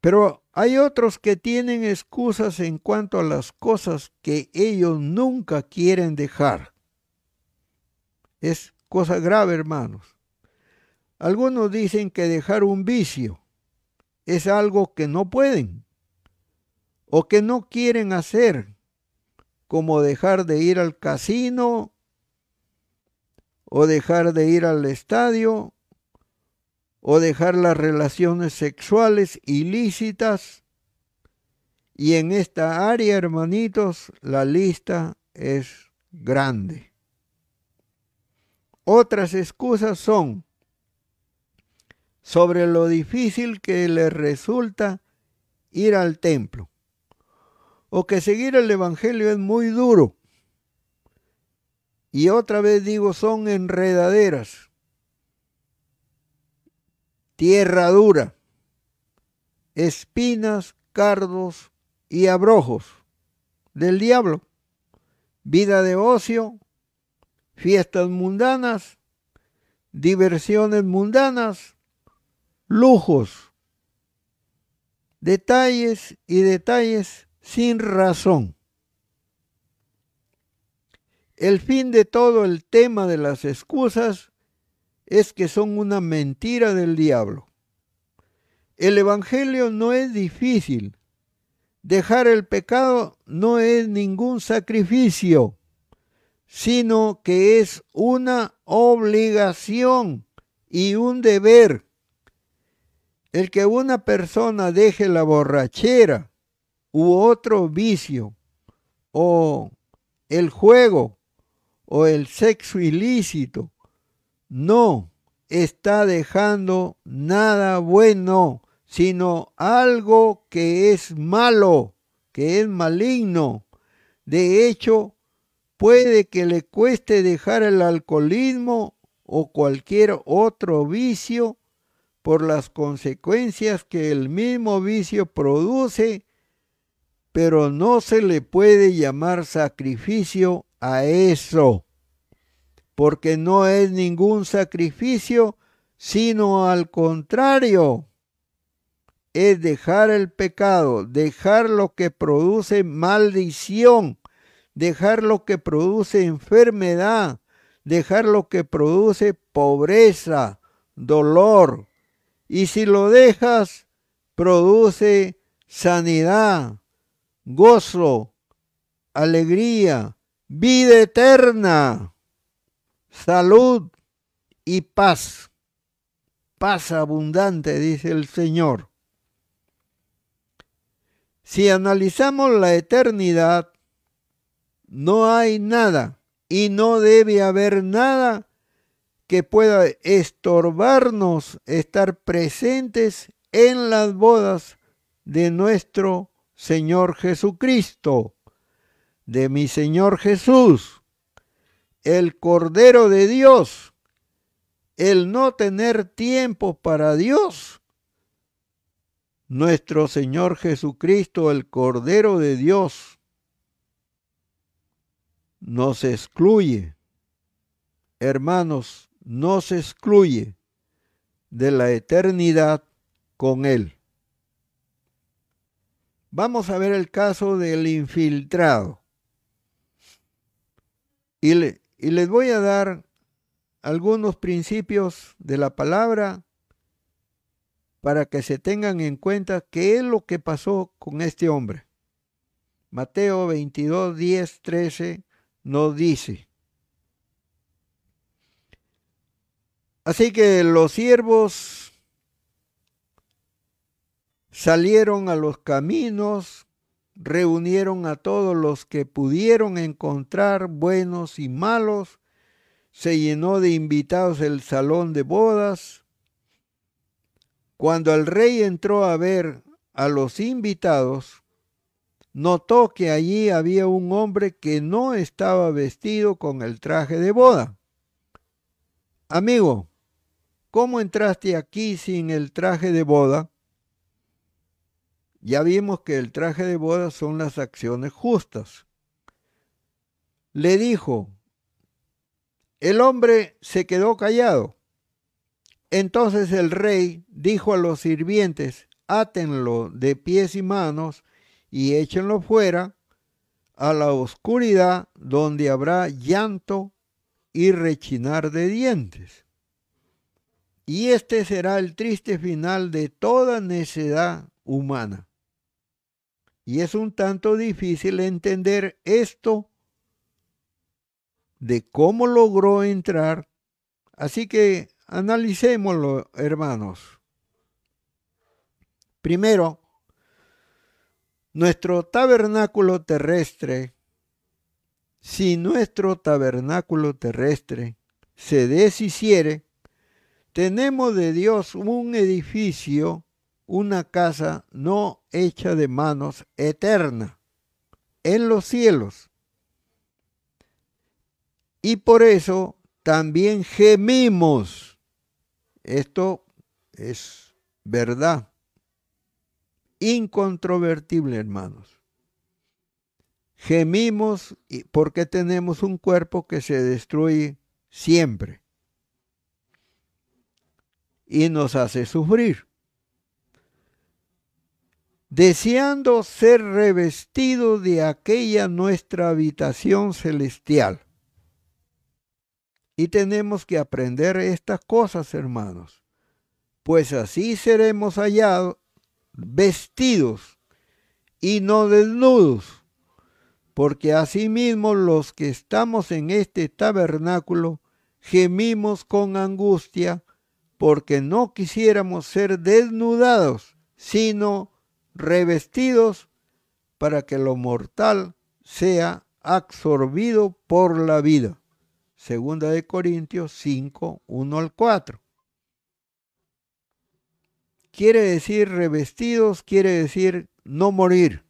Pero hay otros que tienen excusas en cuanto a las cosas que ellos nunca quieren dejar. Es cosa grave, hermanos. Algunos dicen que dejar un vicio es algo que no pueden o que no quieren hacer, como dejar de ir al casino o dejar de ir al estadio o dejar las relaciones sexuales ilícitas. Y en esta área, hermanitos, la lista es grande. Otras excusas son sobre lo difícil que les resulta ir al templo o que seguir el Evangelio es muy duro. Y otra vez digo, son enredaderas tierra dura, espinas, cardos y abrojos del diablo, vida de ocio, fiestas mundanas, diversiones mundanas, lujos, detalles y detalles sin razón. El fin de todo el tema de las excusas es que son una mentira del diablo. El Evangelio no es difícil. Dejar el pecado no es ningún sacrificio, sino que es una obligación y un deber. El que una persona deje la borrachera u otro vicio, o el juego, o el sexo ilícito, no está dejando nada bueno, sino algo que es malo, que es maligno. De hecho, puede que le cueste dejar el alcoholismo o cualquier otro vicio por las consecuencias que el mismo vicio produce, pero no se le puede llamar sacrificio a eso porque no es ningún sacrificio, sino al contrario, es dejar el pecado, dejar lo que produce maldición, dejar lo que produce enfermedad, dejar lo que produce pobreza, dolor. Y si lo dejas, produce sanidad, gozo, alegría, vida eterna salud y paz. Paz abundante, dice el Señor. Si analizamos la eternidad, no hay nada y no debe haber nada que pueda estorbarnos estar presentes en las bodas de nuestro Señor Jesucristo, de mi Señor Jesús el Cordero de Dios, el no tener tiempo para Dios. Nuestro Señor Jesucristo, el Cordero de Dios, nos excluye. Hermanos, nos excluye de la eternidad con Él. Vamos a ver el caso del infiltrado. Y le, y les voy a dar algunos principios de la palabra para que se tengan en cuenta qué es lo que pasó con este hombre. Mateo 22, 10, 13 nos dice. Así que los siervos salieron a los caminos reunieron a todos los que pudieron encontrar, buenos y malos, se llenó de invitados el salón de bodas. Cuando el rey entró a ver a los invitados, notó que allí había un hombre que no estaba vestido con el traje de boda. Amigo, ¿cómo entraste aquí sin el traje de boda? Ya vimos que el traje de boda son las acciones justas. Le dijo, el hombre se quedó callado. Entonces el rey dijo a los sirvientes, átenlo de pies y manos y échenlo fuera a la oscuridad donde habrá llanto y rechinar de dientes. Y este será el triste final de toda necedad humana. Y es un tanto difícil entender esto de cómo logró entrar. Así que analicémoslo, hermanos. Primero, nuestro tabernáculo terrestre, si nuestro tabernáculo terrestre se deshiciere, tenemos de Dios un edificio, una casa no hecha de manos, eterna, en los cielos. Y por eso también gemimos. Esto es verdad incontrovertible, hermanos. Gemimos porque tenemos un cuerpo que se destruye siempre y nos hace sufrir. Deseando ser revestido de aquella nuestra habitación celestial. Y tenemos que aprender estas cosas, hermanos, pues así seremos hallados vestidos y no desnudos, porque asimismo los que estamos en este tabernáculo gemimos con angustia, porque no quisiéramos ser desnudados, sino revestidos para que lo mortal sea absorbido por la vida. Segunda de Corintios 5, 1 al 4 quiere decir revestidos, quiere decir no morir.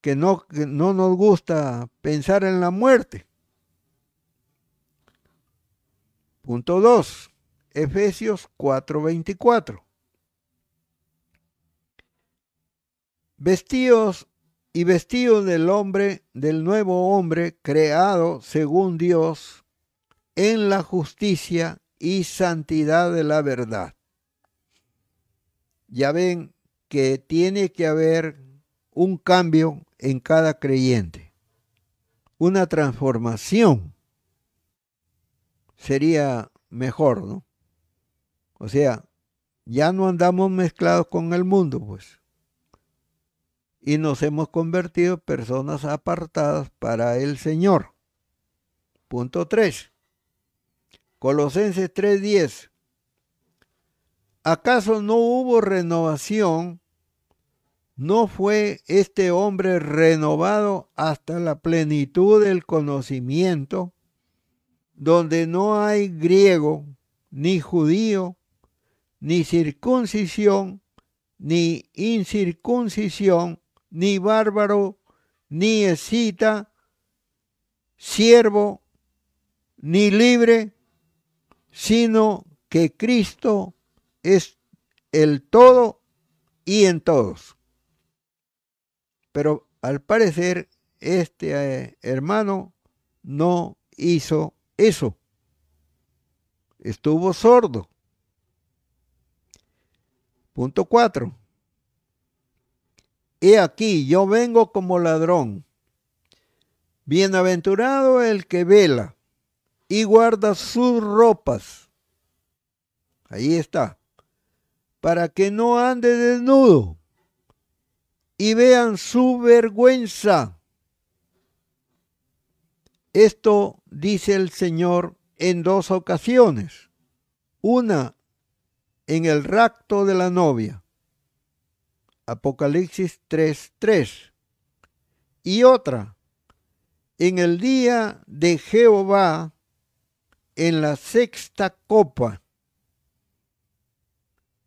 Que no, no nos gusta pensar en la muerte. Punto 2. Efesios 4:24. Vestidos y vestidos del hombre, del nuevo hombre creado según Dios en la justicia y santidad de la verdad ya ven que tiene que haber un cambio en cada creyente, una transformación. Sería mejor, ¿no? O sea, ya no andamos mezclados con el mundo, pues. Y nos hemos convertido en personas apartadas para el Señor. Punto 3. Colosenses 3:10. ¿Acaso no hubo renovación? ¿No fue este hombre renovado hasta la plenitud del conocimiento, donde no hay griego, ni judío, ni circuncisión, ni incircuncisión, ni bárbaro, ni escita, siervo, ni libre, sino que Cristo es el todo y en todos. Pero al parecer este eh, hermano no hizo eso. Estuvo sordo. Punto 4. He aquí, yo vengo como ladrón. Bienaventurado el que vela y guarda sus ropas. Ahí está para que no ande desnudo y vean su vergüenza. Esto dice el Señor en dos ocasiones. Una en el rapto de la novia, Apocalipsis 3:3, y otra en el día de Jehová en la sexta copa,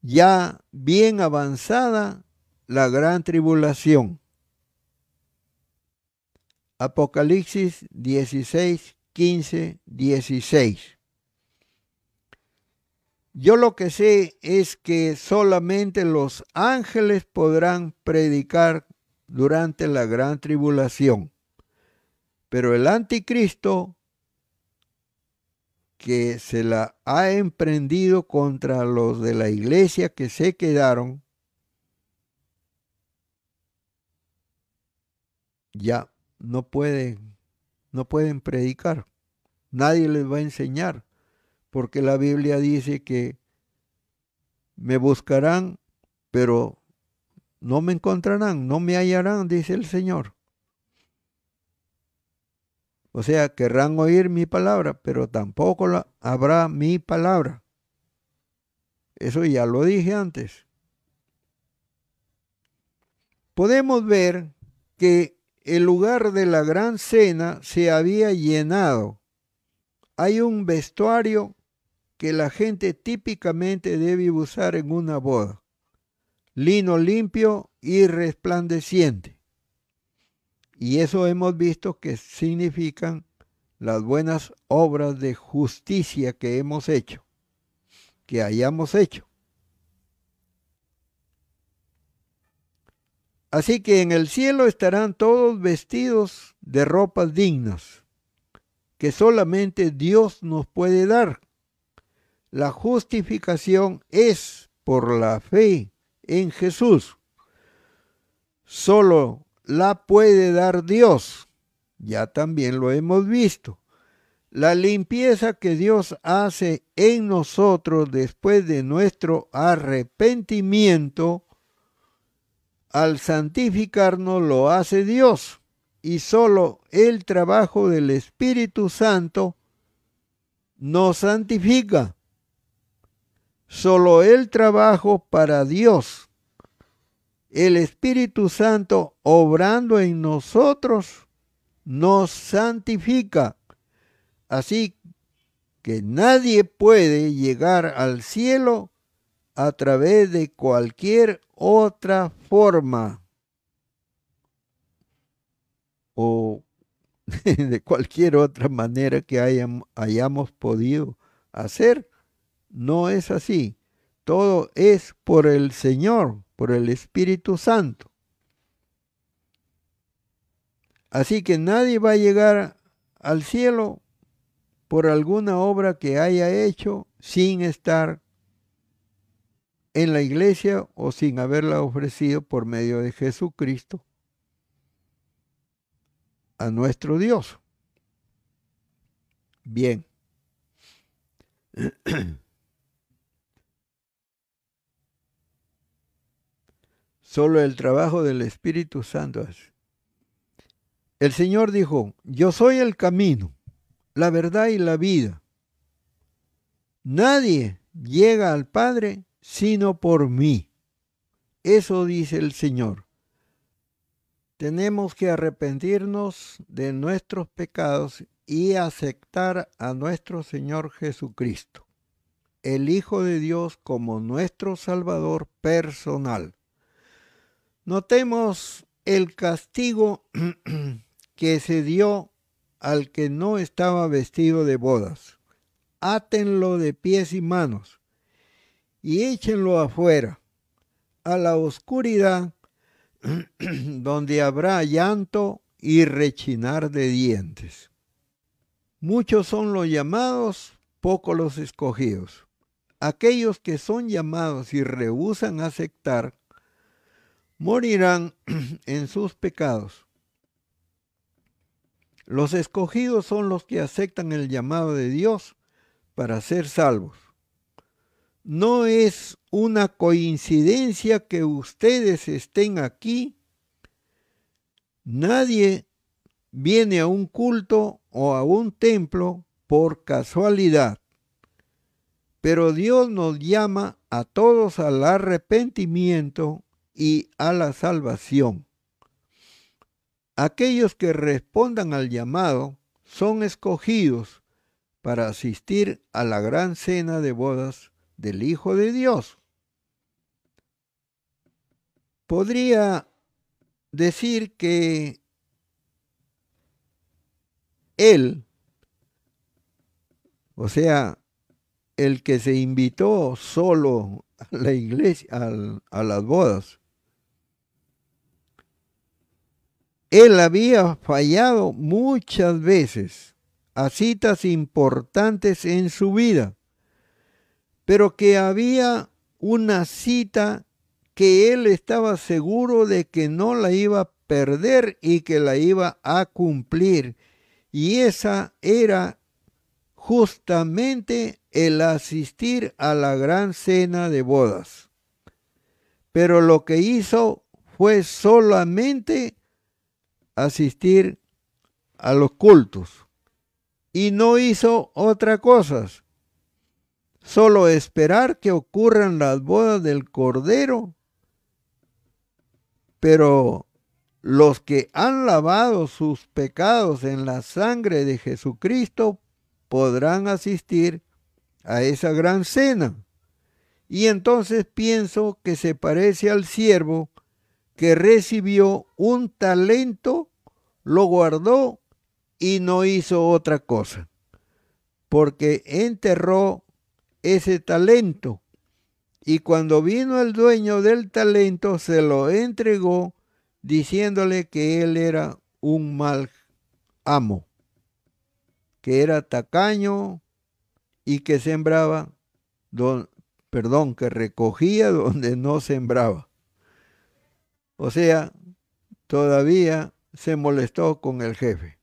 ya bien avanzada la gran tribulación. Apocalipsis 16, 15, 16. Yo lo que sé es que solamente los ángeles podrán predicar durante la gran tribulación. Pero el anticristo que se la ha emprendido contra los de la iglesia que se quedaron, ya no pueden, no pueden predicar. Nadie les va a enseñar, porque la Biblia dice que me buscarán, pero no me encontrarán, no me hallarán, dice el Señor. O sea, querrán oír mi palabra, pero tampoco habrá mi palabra. Eso ya lo dije antes. Podemos ver que el lugar de la gran cena se había llenado. Hay un vestuario que la gente típicamente debe usar en una boda. Lino limpio y resplandeciente. Y eso hemos visto que significan las buenas obras de justicia que hemos hecho, que hayamos hecho. Así que en el cielo estarán todos vestidos de ropas dignas, que solamente Dios nos puede dar. La justificación es por la fe en Jesús. Solo la puede dar Dios. Ya también lo hemos visto. La limpieza que Dios hace en nosotros después de nuestro arrepentimiento, al santificarnos lo hace Dios. Y solo el trabajo del Espíritu Santo nos santifica. Solo el trabajo para Dios el Espíritu Santo obrando en nosotros nos santifica. Así que nadie puede llegar al cielo a través de cualquier otra forma o [LAUGHS] de cualquier otra manera que hayamos podido hacer. No es así. Todo es por el Señor por el Espíritu Santo. Así que nadie va a llegar al cielo por alguna obra que haya hecho sin estar en la iglesia o sin haberla ofrecido por medio de Jesucristo a nuestro Dios. Bien. [CLEARS THROAT] Solo el trabajo del Espíritu Santo es. El Señor dijo, yo soy el camino, la verdad y la vida. Nadie llega al Padre sino por mí. Eso dice el Señor. Tenemos que arrepentirnos de nuestros pecados y aceptar a nuestro Señor Jesucristo, el Hijo de Dios como nuestro Salvador personal. Notemos el castigo [CLEARS THROAT] que se dio al que no estaba vestido de bodas. Átenlo de pies y manos y échenlo afuera, a la oscuridad, [CLEARS THROAT] donde habrá llanto y rechinar de dientes. Muchos son los llamados, pocos los escogidos. Aquellos que son llamados y rehusan aceptar morirán [CLEARS THROAT] en sus pecados. Los escogidos son los que aceptan el llamado de Dios para ser salvos. No es una coincidencia que ustedes estén aquí. Nadie viene a un culto o a un templo por casualidad. Pero Dios nos llama a todos al arrepentimiento y a la salvación. Aquellos que respondan al llamado son escogidos para asistir a la gran cena de bodas del Hijo de Dios. Podría decir que Él, o sea, el que se invitó solo a la iglesia, a las bodas. Él había fallado muchas veces a citas importantes en su vida, pero que había una cita que él estaba seguro de que no la iba a perder y que la iba a cumplir. Y esa era justamente el asistir a la gran cena de bodas. Pero lo que hizo fue solamente asistir a los cultos y no hizo otra cosa, solo esperar que ocurran las bodas del Cordero. Pero los que han lavado sus pecados en la sangre de Jesucristo podrán asistir a esa gran cena. Y entonces pienso que se parece al siervo que recibió un talento, lo guardó y no hizo otra cosa, porque enterró ese talento. Y cuando vino el dueño del talento, se lo entregó diciéndole que él era un mal amo, que era tacaño y que sembraba, perdón, que recogía [LAUGHS] donde no sembraba. O sea, todavía se molestó con el jefe.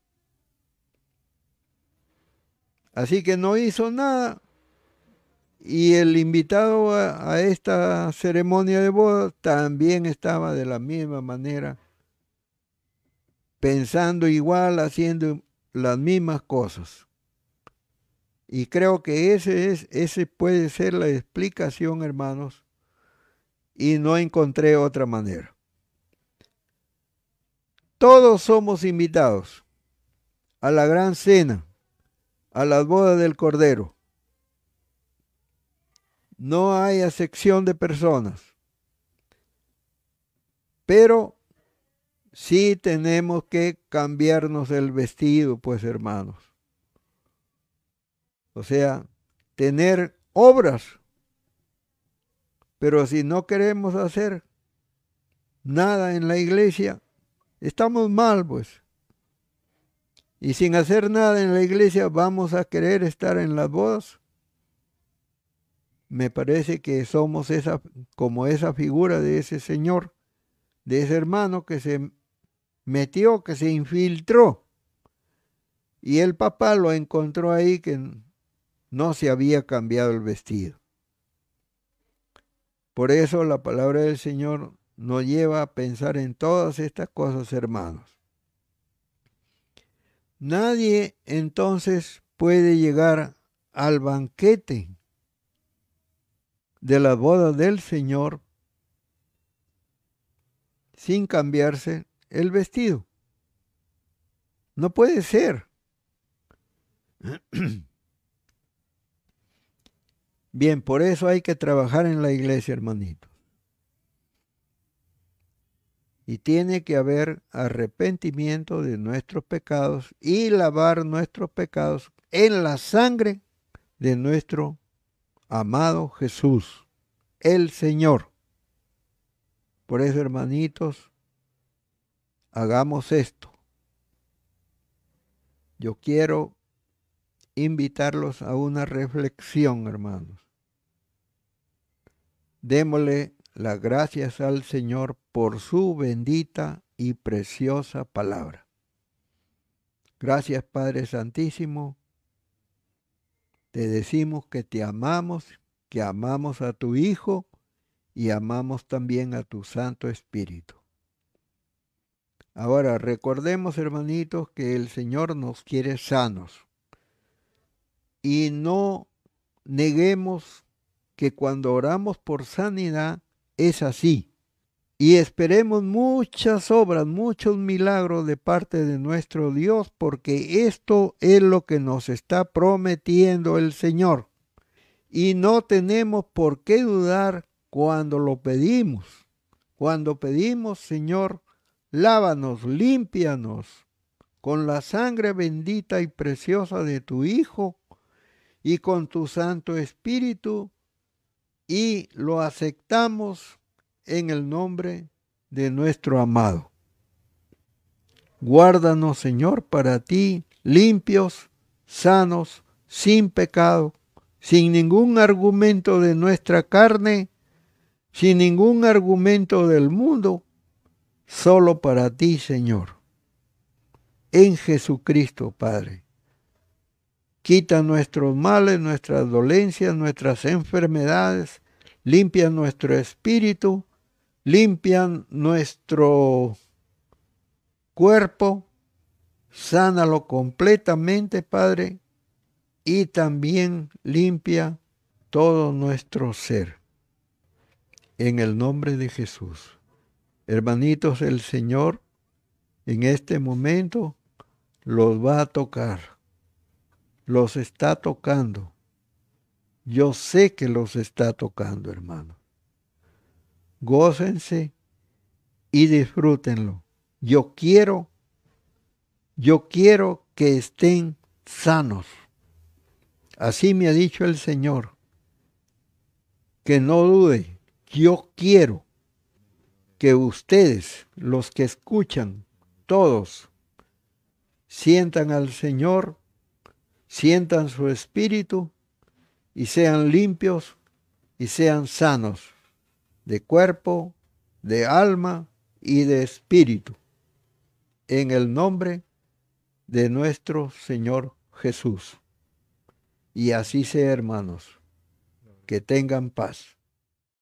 Así que no hizo nada. Y el invitado a, esta ceremonia de boda también estaba de la misma manera, pensando igual, haciendo las mismas cosas. Y creo que ese, es, ese puede ser la explicación, hermanos, y no encontré otra manera. Todos somos invitados a la gran cena, a las bodas del Cordero. No hay acepción de personas. Pero sí tenemos que cambiarnos el vestido, pues hermanos. O sea, tener obras. Pero si no queremos hacer nada en la iglesia, Estamos mal, pues. Y sin hacer nada en la iglesia vamos a querer estar en las bodas. Me parece que somos esa, como esa figura de ese señor, de ese hermano que se metió, que se infiltró. Y el papá lo encontró ahí que no se había cambiado el vestido. Por eso la palabra del Señor nos lleva a pensar en todas estas cosas, hermanos. Nadie entonces puede llegar al banquete de la boda del Señor sin cambiarse el vestido. No puede ser. [CLEARS THROAT] Bien, por eso hay que trabajar en la iglesia, hermanito. Y tiene que haber arrepentimiento de nuestros pecados y lavar nuestros pecados en la sangre de nuestro amado Jesús, el Señor. Por eso, hermanitos, hagamos esto. Yo quiero invitarlos a una reflexión, hermanos. Démosle las gracias al Señor por su bendita y preciosa palabra. Gracias Padre Santísimo. Te decimos que te amamos, que amamos a tu Hijo y amamos también a tu Santo Espíritu. Ahora recordemos, hermanitos, que el Señor nos quiere sanos y no neguemos que cuando oramos por sanidad es así. Y esperemos muchas obras, muchos milagros de parte de nuestro Dios, porque esto es lo que nos está prometiendo el Señor. Y no tenemos por qué dudar cuando lo pedimos. Cuando pedimos, Señor, lávanos, límpianos con la sangre bendita y preciosa de tu Hijo, y con tu Santo Espíritu y lo aceptamos en el nombre de nuestro amado. Guárdanos, Señor, para ti, limpios, sanos, sin pecado, sin ningún argumento de nuestra carne, sin ningún argumento del mundo, solo para ti, Señor. En Jesucristo, Padre. Quita nuestros males, nuestras dolencias, nuestras enfermedades, limpia nuestro espíritu, limpian nuestro cuerpo, sánalo completamente, Padre, y también limpia todo nuestro ser. En el nombre de Jesús. Hermanitos, el Señor en este momento los va a tocar. Los está tocando. Yo sé que los está tocando, hermano. Gócense y disfrútenlo. Yo quiero, yo quiero que estén sanos. Así me ha dicho el Señor. Que no dude, yo quiero que ustedes, los que escuchan, todos, sientan al Señor, sientan su espíritu y sean limpios y sean sanos de cuerpo, de alma y de espíritu, en el nombre de nuestro Señor Jesús. Y así sea, hermanos, que tengan paz.